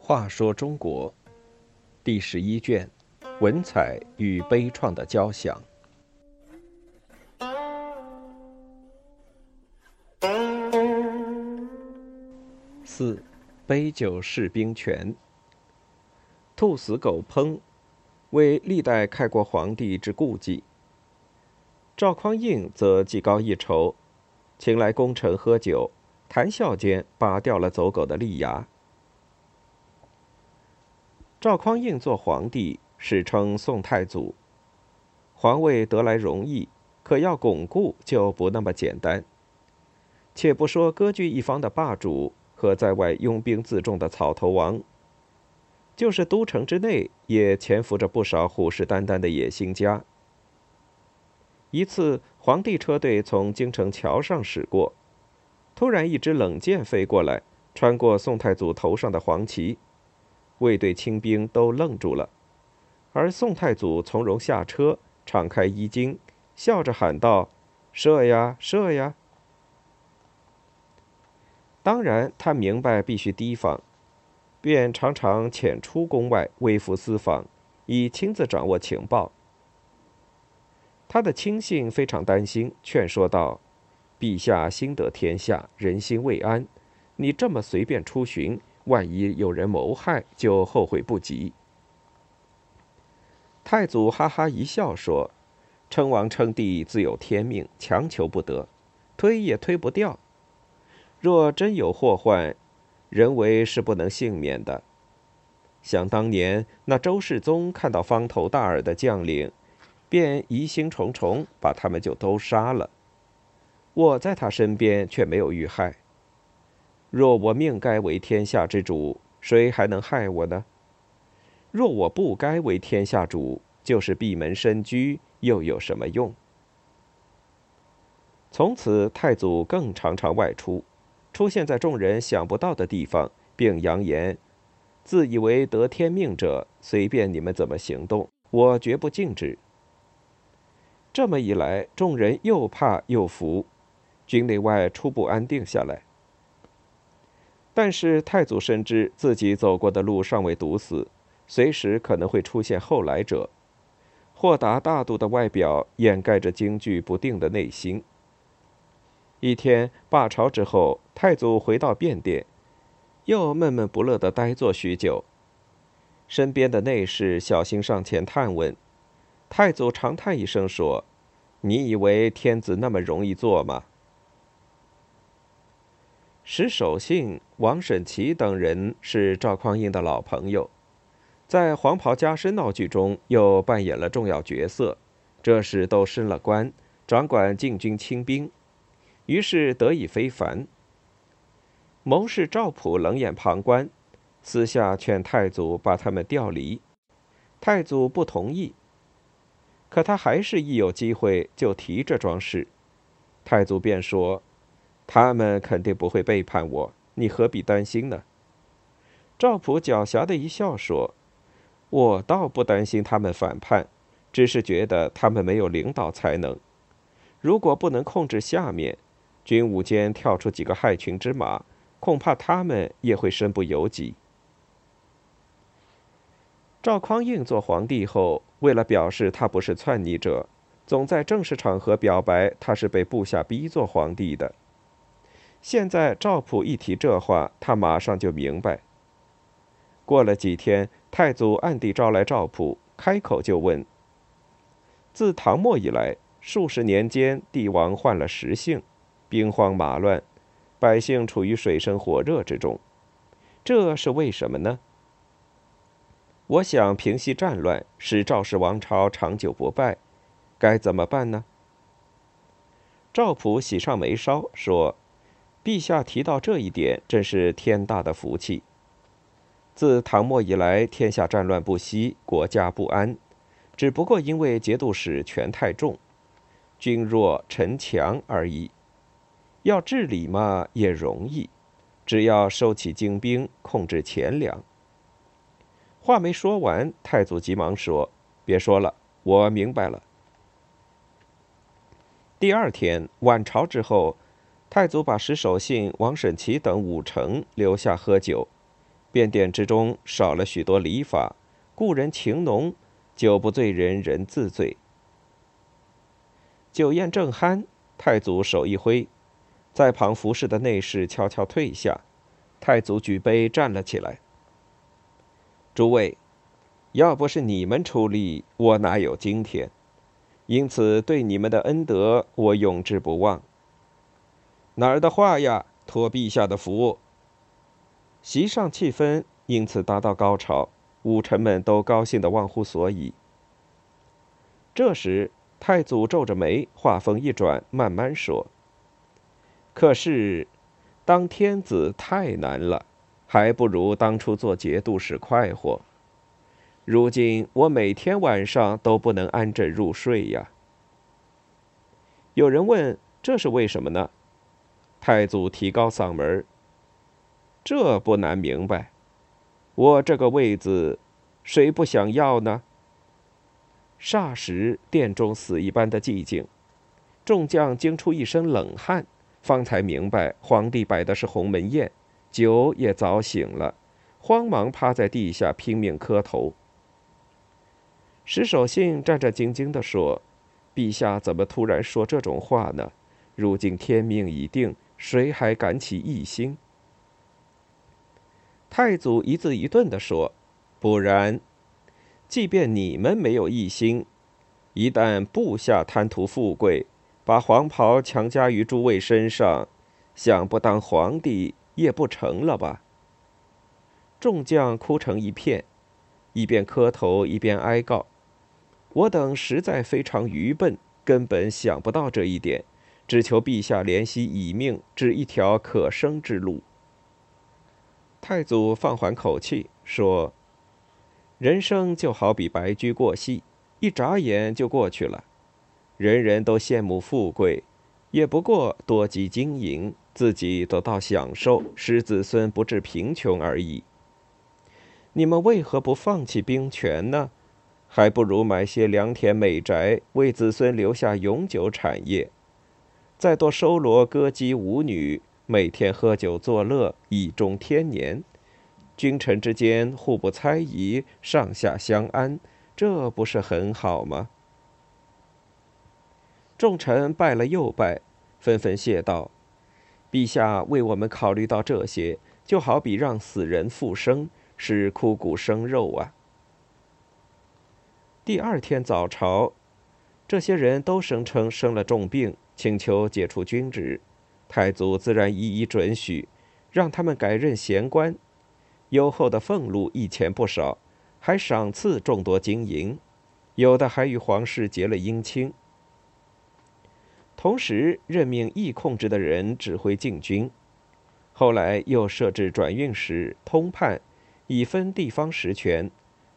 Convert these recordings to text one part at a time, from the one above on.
话说中国第十一卷：文采与悲怆的交响。四，杯酒释兵权。兔死狗烹，为历代开国皇帝之故忌。赵匡胤则技高一筹，请来功臣喝酒，谈笑间拔掉了走狗的利牙。赵匡胤做皇帝，史称宋太祖。皇位得来容易，可要巩固就不那么简单。且不说割据一方的霸主和在外拥兵自重的草头王。就是都城之内，也潜伏着不少虎视眈眈的野心家。一次，皇帝车队从京城桥上驶过，突然一支冷箭飞过来，穿过宋太祖头上的黄旗，卫队清兵都愣住了。而宋太祖从容下车，敞开衣襟，笑着喊道：“射呀，射呀！”当然，他明白必须提防。便常常潜出宫外，微服私访，以亲自掌握情报。他的亲信非常担心，劝说道：“陛下心得天下，人心未安，你这么随便出巡，万一有人谋害，就后悔不及。”太祖哈哈一笑说：“称王称帝自有天命，强求不得，推也推不掉。若真有祸患。”人为是不能幸免的。想当年，那周世宗看到方头大耳的将领，便疑心重重，把他们就都杀了。我在他身边却没有遇害。若我命该为天下之主，谁还能害我呢？若我不该为天下主，就是闭门深居，又有什么用？从此，太祖更常常外出。出现在众人想不到的地方，并扬言：“自以为得天命者，随便你们怎么行动，我绝不禁止。”这么一来，众人又怕又服，军内外初步安定下来。但是太祖深知自己走过的路尚未堵死，随时可能会出现后来者。豁达大度的外表掩盖着惊惧不定的内心。一天罢朝之后，太祖回到便殿，又闷闷不乐地呆坐许久。身边的内侍小心上前探问，太祖长叹一声说：“你以为天子那么容易做吗？”石守信、王审琦等人是赵匡胤的老朋友，在黄袍加身闹剧中又扮演了重要角色，这时都升了官，掌管禁军清兵。于是得以非凡。谋士赵普冷眼旁观，私下劝太祖把他们调离。太祖不同意，可他还是一有机会就提这桩事。太祖便说：“他们肯定不会背叛我，你何必担心呢？”赵普狡黠的一笑说：“我倒不担心他们反叛，只是觉得他们没有领导才能。如果不能控制下面。”军伍间跳出几个害群之马，恐怕他们也会身不由己。赵匡胤做皇帝后，为了表示他不是篡逆者，总在正式场合表白他是被部下逼做皇帝的。现在赵普一提这话，他马上就明白。过了几天，太祖暗地招来赵普，开口就问：“自唐末以来，数十年间，帝王换了十姓。”兵荒马乱，百姓处于水深火热之中，这是为什么呢？我想平息战乱，使赵氏王朝长久不败，该怎么办呢？赵普喜上眉梢说：“陛下提到这一点，真是天大的福气。自唐末以来，天下战乱不息，国家不安，只不过因为节度使权太重，君弱臣强而已。”要治理嘛，也容易，只要收起精兵，控制钱粮。话没说完，太祖急忙说：“别说了，我明白了。”第二天晚朝之后，太祖把石守信、王审琦等五臣留下喝酒，便殿之中少了许多礼法，故人情浓，酒不醉人人自醉。酒宴正酣，太祖手一挥，在旁服侍的内侍悄悄退下，太祖举杯站了起来：“诸位，要不是你们出力，我哪有今天？因此对你们的恩德，我永志不忘。”哪儿的话呀！托陛下的福。席上气氛因此达到高潮，武臣们都高兴的忘乎所以。这时，太祖皱着眉，话锋一转，慢慢说：“可是，当天子太难了，还不如当初做节度使快活。如今我每天晚上都不能安枕入睡呀。”有人问：“这是为什么呢？”太祖提高嗓门这不难明白。我这个位子，谁不想要呢？”霎时，殿中死一般的寂静，众将惊出一身冷汗，方才明白皇帝摆的是鸿门宴，酒也早醒了，慌忙趴在地下拼命磕头。石守信战战兢兢地说：“陛下怎么突然说这种话呢？如今天命已定。”谁还敢起异心？太祖一字一顿地说：“不然，即便你们没有异心，一旦部下贪图富贵，把黄袍强加于诸位身上，想不当皇帝也不成了吧？”众将哭成一片，一边磕头一边哀告：“我等实在非常愚笨，根本想不到这一点。”只求陛下怜惜以命，指一条可生之路。太祖放缓口气说：“人生就好比白驹过隙，一眨眼就过去了。人人都羡慕富贵，也不过多积经营，自己得到享受，使子孙不致贫穷而已。你们为何不放弃兵权呢？还不如买些良田美宅，为子孙留下永久产业。”再多收罗歌姬舞女，每天喝酒作乐，以终天年。君臣之间互不猜疑，上下相安，这不是很好吗？众臣拜了又拜，纷纷谢道：“陛下为我们考虑到这些，就好比让死人复生，是枯骨生肉啊。”第二天早朝，这些人都声称生了重病。请求解除军职，太祖自然一一准许，让他们改任闲官，优厚的俸禄一钱不少，还赏赐众多金银，有的还与皇室结了姻亲。同时任命易控制的人指挥禁军，后来又设置转运使、通判，以分地方实权，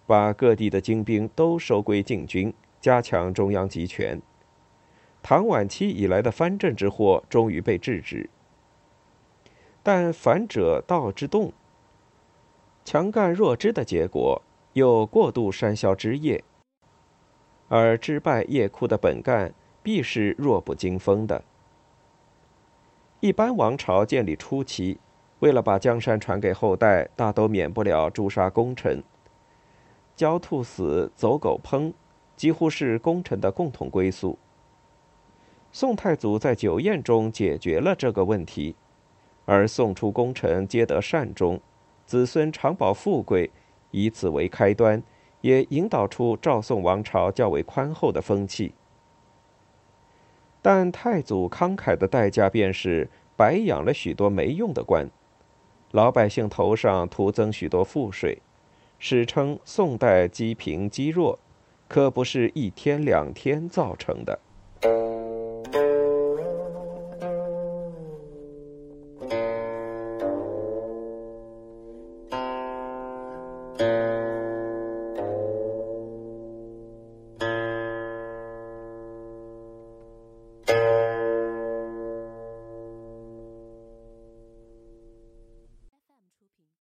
把各地的精兵都收归禁军，加强中央集权。唐晚期以来的藩镇之祸终于被制止，但反者道之动，强干弱枝的结果又过度山魈枝叶，而枝败叶枯的本干必是弱不禁风的。一般王朝建立初期，为了把江山传给后代，大都免不了诛杀功臣，焦兔死，走狗烹，几乎是功臣的共同归宿。宋太祖在酒宴中解决了这个问题，而宋初功臣皆得善终，子孙常保富贵，以此为开端，也引导出赵宋王朝较为宽厚的风气。但太祖慷慨的代价便是白养了许多没用的官，老百姓头上徒增许多赋税，史称宋代积贫积弱，可不是一天两天造成的。